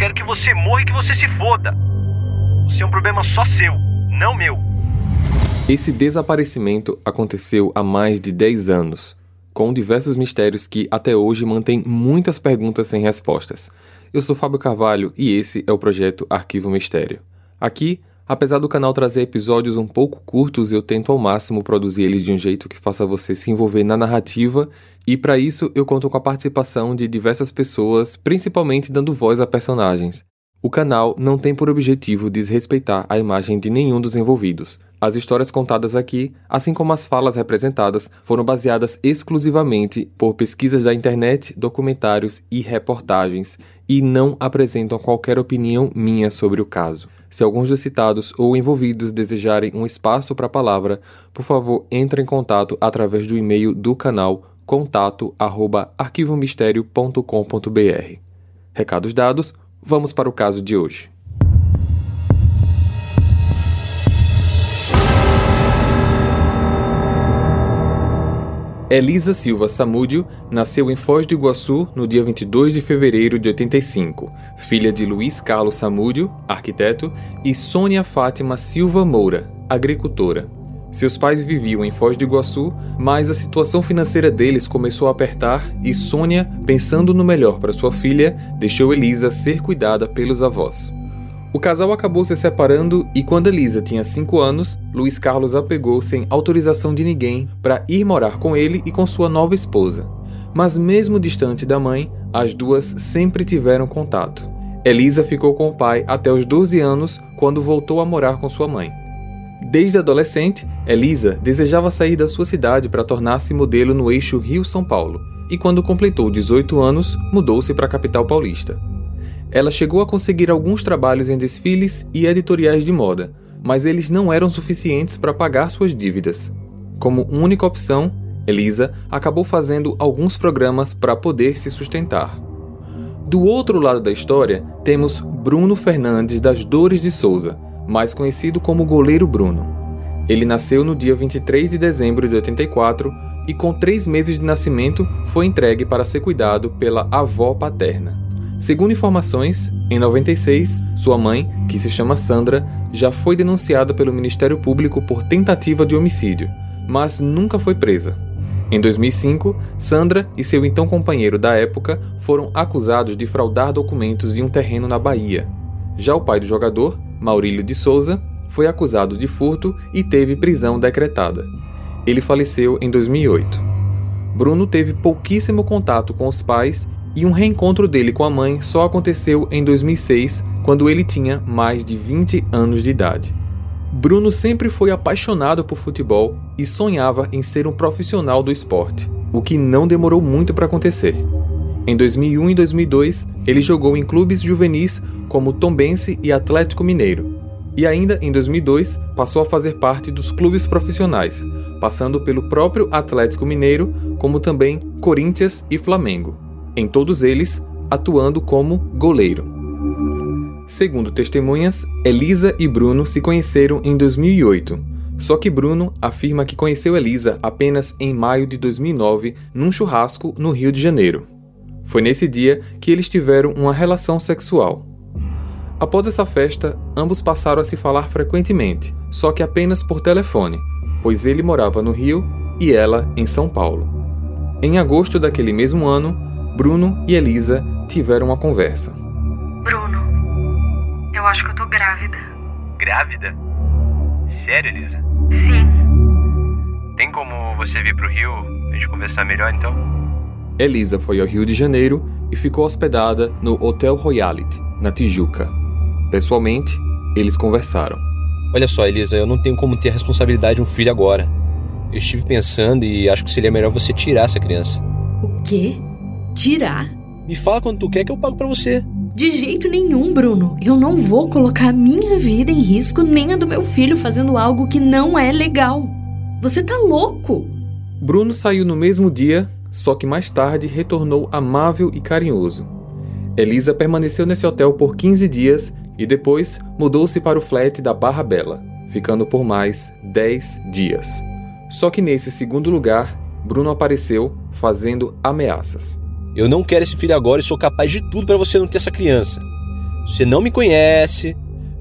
quero que você morra e que você se foda. Você é um problema só seu, não meu. Esse desaparecimento aconteceu há mais de 10 anos, com diversos mistérios que até hoje mantêm muitas perguntas sem respostas. Eu sou Fábio Carvalho e esse é o projeto Arquivo Mistério. Aqui Apesar do canal trazer episódios um pouco curtos, eu tento ao máximo produzir eles de um jeito que faça você se envolver na narrativa, e para isso eu conto com a participação de diversas pessoas, principalmente dando voz a personagens. O canal não tem por objetivo desrespeitar a imagem de nenhum dos envolvidos. As histórias contadas aqui, assim como as falas representadas, foram baseadas exclusivamente por pesquisas da internet, documentários e reportagens, e não apresentam qualquer opinião minha sobre o caso. Se alguns dos citados ou envolvidos desejarem um espaço para a palavra, por favor, entre em contato através do e-mail do canal contato@arquivomistério.com.br. Recados dados, vamos para o caso de hoje. Elisa Silva Samúdio nasceu em Foz do Iguaçu no dia 22 de fevereiro de 85, filha de Luiz Carlos Samúdio, arquiteto, e Sônia Fátima Silva Moura, agricultora. Seus pais viviam em Foz do Iguaçu, mas a situação financeira deles começou a apertar e Sônia, pensando no melhor para sua filha, deixou Elisa ser cuidada pelos avós. O casal acabou se separando e quando Elisa tinha 5 anos, Luiz Carlos a pegou sem autorização de ninguém para ir morar com ele e com sua nova esposa. Mas mesmo distante da mãe, as duas sempre tiveram contato. Elisa ficou com o pai até os 12 anos, quando voltou a morar com sua mãe. Desde adolescente, Elisa desejava sair da sua cidade para tornar-se modelo no eixo Rio-São Paulo, e quando completou 18 anos, mudou-se para a capital paulista. Ela chegou a conseguir alguns trabalhos em desfiles e editoriais de moda, mas eles não eram suficientes para pagar suas dívidas. Como única opção, Elisa acabou fazendo alguns programas para poder se sustentar. Do outro lado da história, temos Bruno Fernandes das Dores de Souza, mais conhecido como Goleiro Bruno. Ele nasceu no dia 23 de dezembro de 84 e, com três meses de nascimento, foi entregue para ser cuidado pela avó paterna. Segundo informações, em 96, sua mãe, que se chama Sandra, já foi denunciada pelo Ministério Público por tentativa de homicídio, mas nunca foi presa. Em 2005, Sandra e seu então companheiro da época foram acusados de fraudar documentos em um terreno na Bahia. Já o pai do jogador, Maurílio de Souza, foi acusado de furto e teve prisão decretada. Ele faleceu em 2008. Bruno teve pouquíssimo contato com os pais e um reencontro dele com a mãe só aconteceu em 2006, quando ele tinha mais de 20 anos de idade. Bruno sempre foi apaixonado por futebol e sonhava em ser um profissional do esporte, o que não demorou muito para acontecer. Em 2001 e 2002, ele jogou em clubes juvenis como Tombense e Atlético Mineiro. E ainda em 2002, passou a fazer parte dos clubes profissionais, passando pelo próprio Atlético Mineiro, como também Corinthians e Flamengo em todos eles atuando como goleiro. Segundo testemunhas, Elisa e Bruno se conheceram em 2008. Só que Bruno afirma que conheceu Elisa apenas em maio de 2009 num churrasco no Rio de Janeiro. Foi nesse dia que eles tiveram uma relação sexual. Após essa festa, ambos passaram a se falar frequentemente, só que apenas por telefone, pois ele morava no Rio e ela em São Paulo. Em agosto daquele mesmo ano, Bruno e Elisa tiveram uma conversa. Bruno, eu acho que eu tô grávida. Grávida? Sério, Elisa? Sim. Tem como você vir pro Rio a gente conversar melhor então? Elisa foi ao Rio de Janeiro e ficou hospedada no Hotel Royalty, na Tijuca. Pessoalmente, eles conversaram. Olha só, Elisa, eu não tenho como ter a responsabilidade de um filho agora. Eu estive pensando e acho que seria melhor você tirar essa criança. O quê? Tirar. Me fala quando tu quer que eu pago para você. De jeito nenhum, Bruno. Eu não vou colocar a minha vida em risco nem a do meu filho fazendo algo que não é legal. Você tá louco? Bruno saiu no mesmo dia, só que mais tarde retornou amável e carinhoso. Elisa permaneceu nesse hotel por 15 dias e depois mudou-se para o flat da Barra Bela, ficando por mais 10 dias. Só que nesse segundo lugar, Bruno apareceu fazendo ameaças. Eu não quero esse filho agora e sou capaz de tudo para você não ter essa criança. Você não me conhece,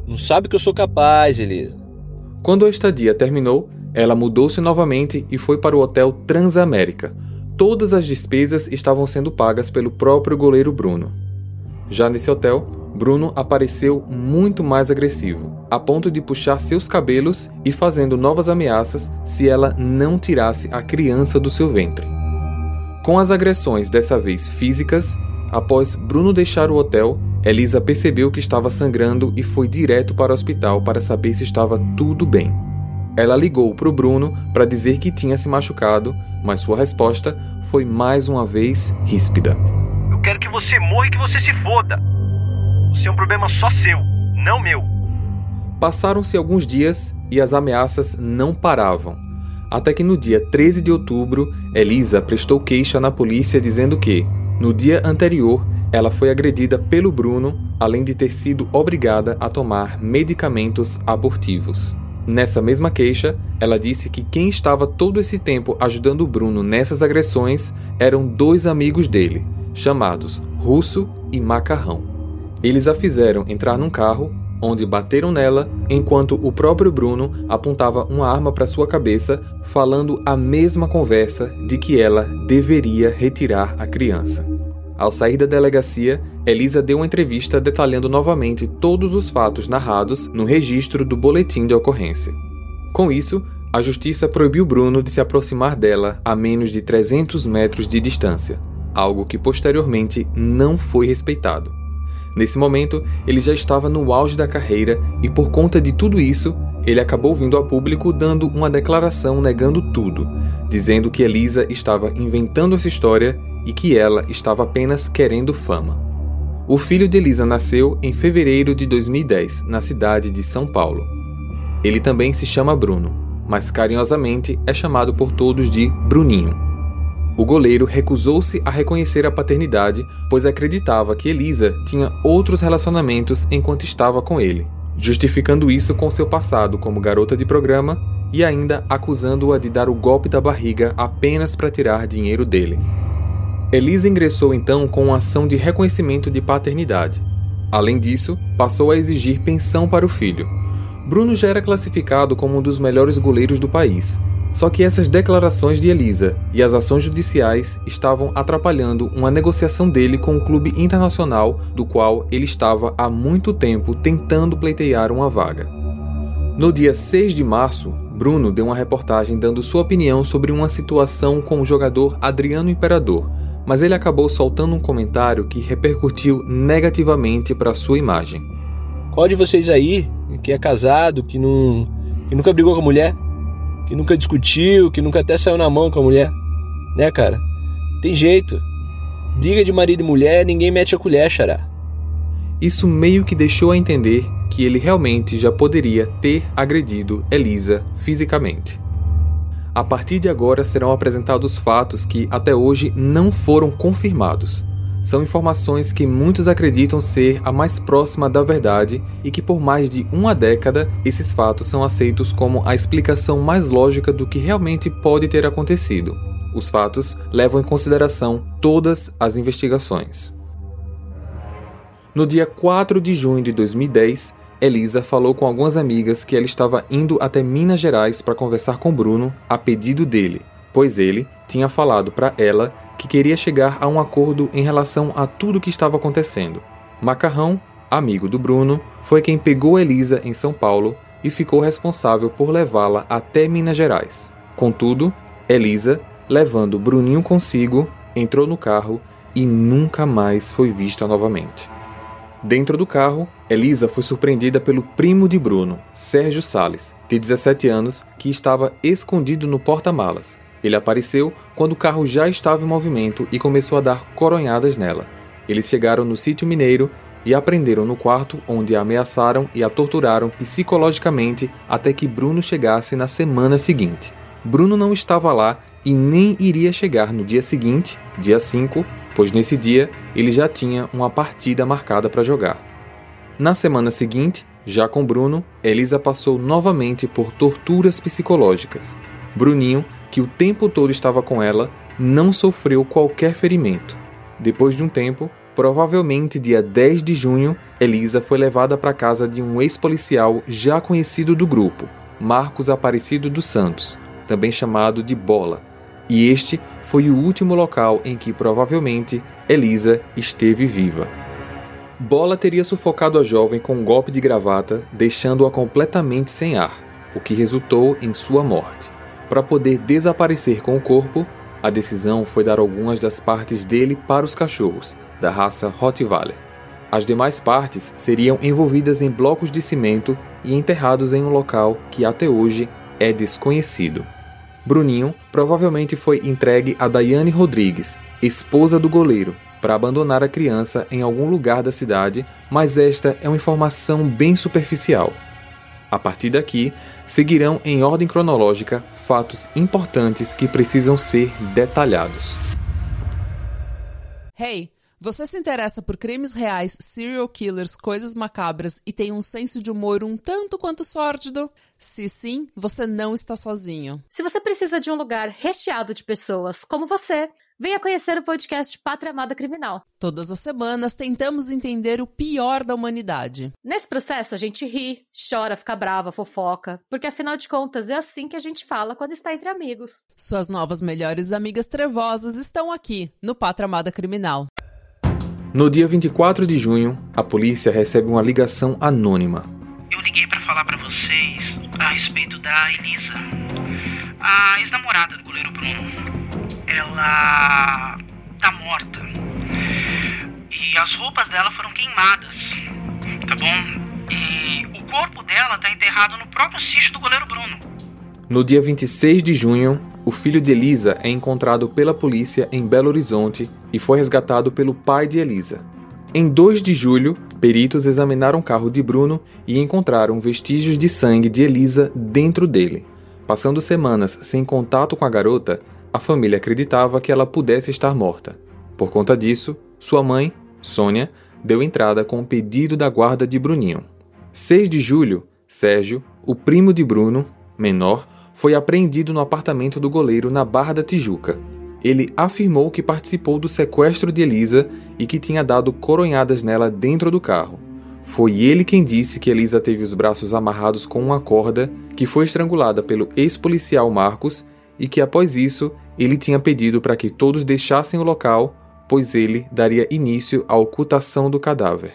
não sabe o que eu sou capaz, Elisa. Quando a estadia terminou, ela mudou-se novamente e foi para o hotel Transamérica. Todas as despesas estavam sendo pagas pelo próprio goleiro Bruno. Já nesse hotel, Bruno apareceu muito mais agressivo, a ponto de puxar seus cabelos e fazendo novas ameaças se ela não tirasse a criança do seu ventre. Com as agressões dessa vez físicas, após Bruno deixar o hotel, Elisa percebeu que estava sangrando e foi direto para o hospital para saber se estava tudo bem. Ela ligou para o Bruno para dizer que tinha se machucado, mas sua resposta foi mais uma vez ríspida. Eu quero que você morra e que você se foda. Você é um problema só seu, não meu. Passaram-se alguns dias e as ameaças não paravam. Até que no dia 13 de outubro, Elisa prestou queixa na polícia dizendo que, no dia anterior, ela foi agredida pelo Bruno, além de ter sido obrigada a tomar medicamentos abortivos. Nessa mesma queixa, ela disse que quem estava todo esse tempo ajudando o Bruno nessas agressões eram dois amigos dele, chamados Russo e Macarrão. Eles a fizeram entrar num carro, onde bateram nela, enquanto o próprio Bruno apontava uma arma para sua cabeça, falando a mesma conversa de que ela deveria retirar a criança. Ao sair da delegacia, Elisa deu uma entrevista detalhando novamente todos os fatos narrados no registro do boletim de ocorrência. Com isso, a justiça proibiu Bruno de se aproximar dela a menos de 300 metros de distância, algo que posteriormente não foi respeitado. Nesse momento, ele já estava no auge da carreira e, por conta de tudo isso, ele acabou vindo a público dando uma declaração negando tudo, dizendo que Elisa estava inventando essa história e que ela estava apenas querendo fama. O filho de Elisa nasceu em fevereiro de 2010, na cidade de São Paulo. Ele também se chama Bruno, mas carinhosamente é chamado por todos de Bruninho. O goleiro recusou-se a reconhecer a paternidade, pois acreditava que Elisa tinha outros relacionamentos enquanto estava com ele, justificando isso com seu passado como garota de programa e ainda acusando-a de dar o golpe da barriga apenas para tirar dinheiro dele. Elisa ingressou então com uma ação de reconhecimento de paternidade. Além disso, passou a exigir pensão para o filho. Bruno já era classificado como um dos melhores goleiros do país. Só que essas declarações de Elisa e as ações judiciais estavam atrapalhando uma negociação dele com o clube internacional do qual ele estava há muito tempo tentando pleitear uma vaga. No dia 6 de março, Bruno deu uma reportagem dando sua opinião sobre uma situação com o jogador Adriano Imperador, mas ele acabou soltando um comentário que repercutiu negativamente para sua imagem. Qual de vocês aí, que é casado, que, não, que nunca brigou com a mulher, que nunca discutiu, que nunca até saiu na mão com a mulher? Né, cara? Tem jeito. Briga de marido e mulher, ninguém mete a colher, xará. Isso meio que deixou a entender que ele realmente já poderia ter agredido Elisa fisicamente. A partir de agora serão apresentados fatos que até hoje não foram confirmados. São informações que muitos acreditam ser a mais próxima da verdade e que, por mais de uma década, esses fatos são aceitos como a explicação mais lógica do que realmente pode ter acontecido. Os fatos levam em consideração todas as investigações. No dia 4 de junho de 2010, Elisa falou com algumas amigas que ela estava indo até Minas Gerais para conversar com Bruno a pedido dele, pois ele tinha falado para ela que queria chegar a um acordo em relação a tudo o que estava acontecendo. Macarrão, amigo do Bruno, foi quem pegou Elisa em São Paulo e ficou responsável por levá-la até Minas Gerais. Contudo, Elisa, levando Bruninho consigo, entrou no carro e nunca mais foi vista novamente. Dentro do carro, Elisa foi surpreendida pelo primo de Bruno, Sérgio Sales, de 17 anos, que estava escondido no porta-malas. Ele apareceu quando o carro já estava em movimento e começou a dar coronhadas nela. Eles chegaram no sítio mineiro e a prenderam no quarto, onde a ameaçaram e a torturaram psicologicamente até que Bruno chegasse na semana seguinte. Bruno não estava lá e nem iria chegar no dia seguinte, dia 5, pois nesse dia ele já tinha uma partida marcada para jogar. Na semana seguinte, já com Bruno, Elisa passou novamente por torturas psicológicas. Bruninho, que o tempo todo estava com ela, não sofreu qualquer ferimento. Depois de um tempo, Provavelmente dia 10 de junho, Elisa foi levada para casa de um ex-policial já conhecido do grupo, Marcos Aparecido dos Santos, também chamado de Bola. E este foi o último local em que provavelmente Elisa esteve viva. Bola teria sufocado a jovem com um golpe de gravata, deixando-a completamente sem ar, o que resultou em sua morte. Para poder desaparecer com o corpo, a decisão foi dar algumas das partes dele para os cachorros, da raça Rottweiler. As demais partes seriam envolvidas em blocos de cimento e enterrados em um local que até hoje é desconhecido. Bruninho provavelmente foi entregue a Daiane Rodrigues, esposa do goleiro, para abandonar a criança em algum lugar da cidade, mas esta é uma informação bem superficial. A partir daqui, seguirão em ordem cronológica fatos importantes que precisam ser detalhados. Hey, você se interessa por crimes reais, serial killers, coisas macabras e tem um senso de humor um tanto quanto sórdido? Se sim, você não está sozinho. Se você precisa de um lugar recheado de pessoas como você, Venha conhecer o podcast Pátria Amada Criminal. Todas as semanas tentamos entender o pior da humanidade. Nesse processo a gente ri, chora, fica brava, fofoca, porque afinal de contas é assim que a gente fala quando está entre amigos. Suas novas melhores amigas trevosas estão aqui no Pátria Amada Criminal. No dia 24 de junho, a polícia recebe uma ligação anônima. Eu liguei para falar para vocês a respeito da Elisa, a ex-namorada do goleiro Bruno ela tá morta. E as roupas dela foram queimadas, tá bom? E o corpo dela tá enterrado no próprio sítio do goleiro Bruno. No dia 26 de junho, o filho de Elisa é encontrado pela polícia em Belo Horizonte e foi resgatado pelo pai de Elisa. Em 2 de julho, peritos examinaram o carro de Bruno e encontraram vestígios de sangue de Elisa dentro dele. Passando semanas sem contato com a garota, a família acreditava que ela pudesse estar morta. Por conta disso, sua mãe, Sônia, deu entrada com o pedido da guarda de Bruninho. 6 de julho, Sérgio, o primo de Bruno, menor, foi apreendido no apartamento do goleiro na Barra da Tijuca. Ele afirmou que participou do sequestro de Elisa e que tinha dado coronhadas nela dentro do carro. Foi ele quem disse que Elisa teve os braços amarrados com uma corda, que foi estrangulada pelo ex-policial Marcos e que após isso ele tinha pedido para que todos deixassem o local, pois ele daria início à ocultação do cadáver.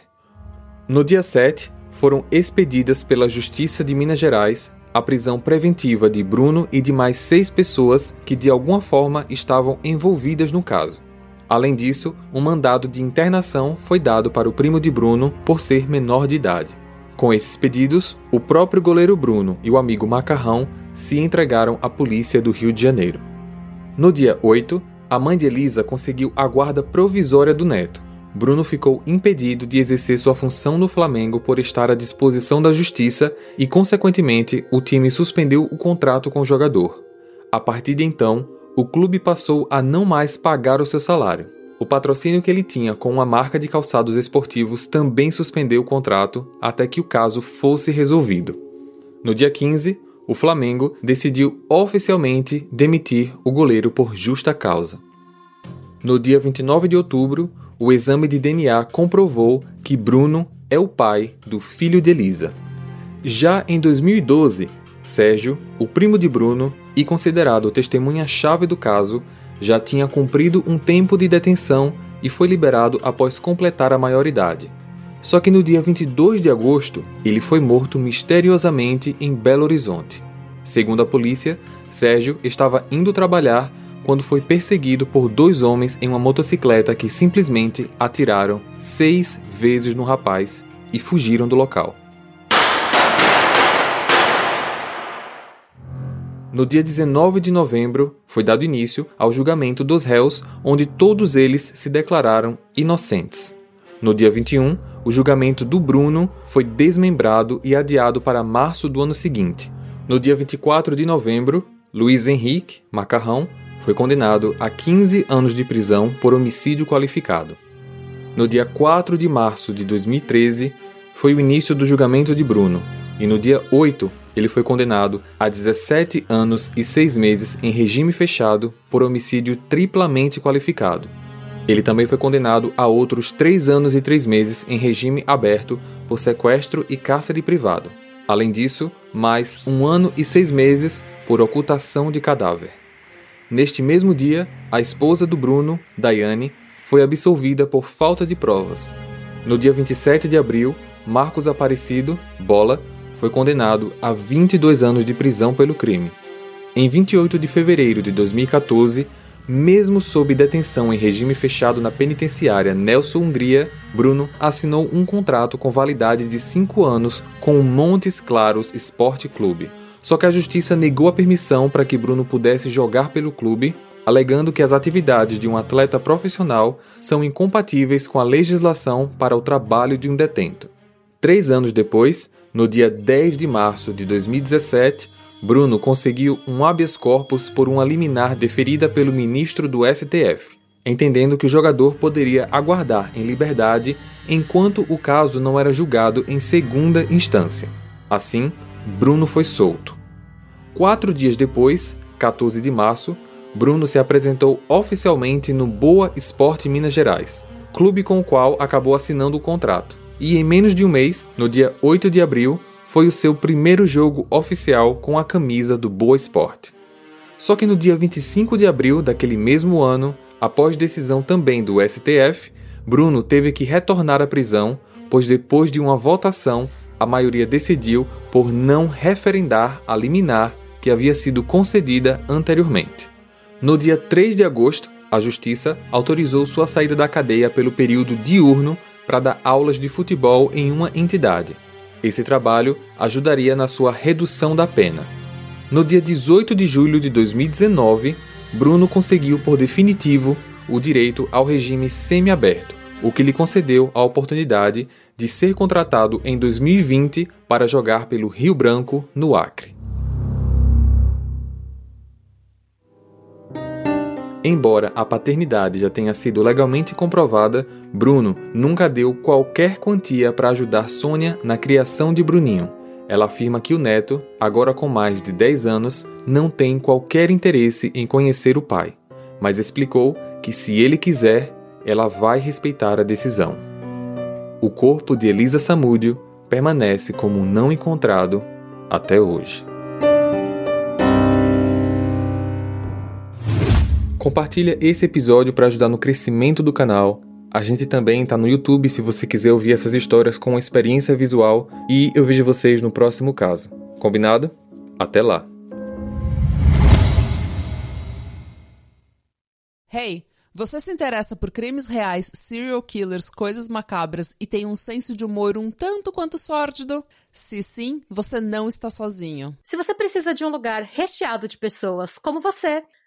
No dia 7, foram expedidas pela Justiça de Minas Gerais a prisão preventiva de Bruno e de mais seis pessoas que de alguma forma estavam envolvidas no caso. Além disso, um mandado de internação foi dado para o primo de Bruno por ser menor de idade. Com esses pedidos, o próprio goleiro Bruno e o amigo Macarrão se entregaram à polícia do Rio de Janeiro. No dia 8, a mãe de Elisa conseguiu a guarda provisória do neto. Bruno ficou impedido de exercer sua função no Flamengo por estar à disposição da justiça e, consequentemente, o time suspendeu o contrato com o jogador. A partir de então, o clube passou a não mais pagar o seu salário. O patrocínio que ele tinha com uma marca de calçados esportivos também suspendeu o contrato até que o caso fosse resolvido. No dia 15, o Flamengo decidiu oficialmente demitir o goleiro por justa causa. No dia 29 de outubro, o exame de DNA comprovou que Bruno é o pai do filho de Elisa. Já em 2012, Sérgio, o primo de Bruno e considerado testemunha-chave do caso, já tinha cumprido um tempo de detenção e foi liberado após completar a maioridade. Só que no dia 22 de agosto, ele foi morto misteriosamente em Belo Horizonte. Segundo a polícia, Sérgio estava indo trabalhar quando foi perseguido por dois homens em uma motocicleta que simplesmente atiraram seis vezes no rapaz e fugiram do local. No dia 19 de novembro, foi dado início ao julgamento dos réus, onde todos eles se declararam inocentes. No dia 21, o julgamento do Bruno foi desmembrado e adiado para março do ano seguinte. No dia 24 de novembro, Luiz Henrique Macarrão foi condenado a 15 anos de prisão por homicídio qualificado. No dia 4 de março de 2013, foi o início do julgamento de Bruno, e no dia 8, ele foi condenado a 17 anos e 6 meses em regime fechado por homicídio triplamente qualificado. Ele também foi condenado a outros três anos e três meses em regime aberto por sequestro e cárcere privado. Além disso, mais um ano e seis meses por ocultação de cadáver. Neste mesmo dia, a esposa do Bruno, Daiane, foi absolvida por falta de provas. No dia 27 de abril, Marcos Aparecido, Bola, foi condenado a 22 anos de prisão pelo crime. Em 28 de fevereiro de 2014, mesmo sob detenção em regime fechado na penitenciária Nelson Hungria, Bruno assinou um contrato com validade de cinco anos com o Montes Claros Esporte Clube. Só que a justiça negou a permissão para que Bruno pudesse jogar pelo clube, alegando que as atividades de um atleta profissional são incompatíveis com a legislação para o trabalho de um detento. Três anos depois, no dia 10 de março de 2017, Bruno conseguiu um habeas corpus por uma liminar deferida pelo ministro do STF, entendendo que o jogador poderia aguardar em liberdade enquanto o caso não era julgado em segunda instância. Assim, Bruno foi solto. Quatro dias depois, 14 de março, Bruno se apresentou oficialmente no Boa Esporte Minas Gerais, clube com o qual acabou assinando o contrato. E em menos de um mês, no dia 8 de abril, foi o seu primeiro jogo oficial com a camisa do Boa Esporte. Só que no dia 25 de abril daquele mesmo ano, após decisão também do STF, Bruno teve que retornar à prisão, pois depois de uma votação, a maioria decidiu por não referendar a liminar que havia sido concedida anteriormente. No dia 3 de agosto, a Justiça autorizou sua saída da cadeia pelo período diurno para dar aulas de futebol em uma entidade. Esse trabalho ajudaria na sua redução da pena. No dia 18 de julho de 2019, Bruno conseguiu por definitivo o direito ao regime semiaberto, o que lhe concedeu a oportunidade de ser contratado em 2020 para jogar pelo Rio Branco, no Acre. Embora a paternidade já tenha sido legalmente comprovada, Bruno nunca deu qualquer quantia para ajudar Sônia na criação de Bruninho. Ela afirma que o neto, agora com mais de 10 anos, não tem qualquer interesse em conhecer o pai, mas explicou que se ele quiser, ela vai respeitar a decisão. O corpo de Elisa Samúdio permanece como não encontrado até hoje. Compartilha esse episódio para ajudar no crescimento do canal. A gente também está no YouTube se você quiser ouvir essas histórias com experiência visual e eu vejo vocês no próximo caso. Combinado? Até lá. Hey, você se interessa por crimes reais, serial killers, coisas macabras e tem um senso de humor um tanto quanto sórdido? Se sim, você não está sozinho. Se você precisa de um lugar recheado de pessoas como você,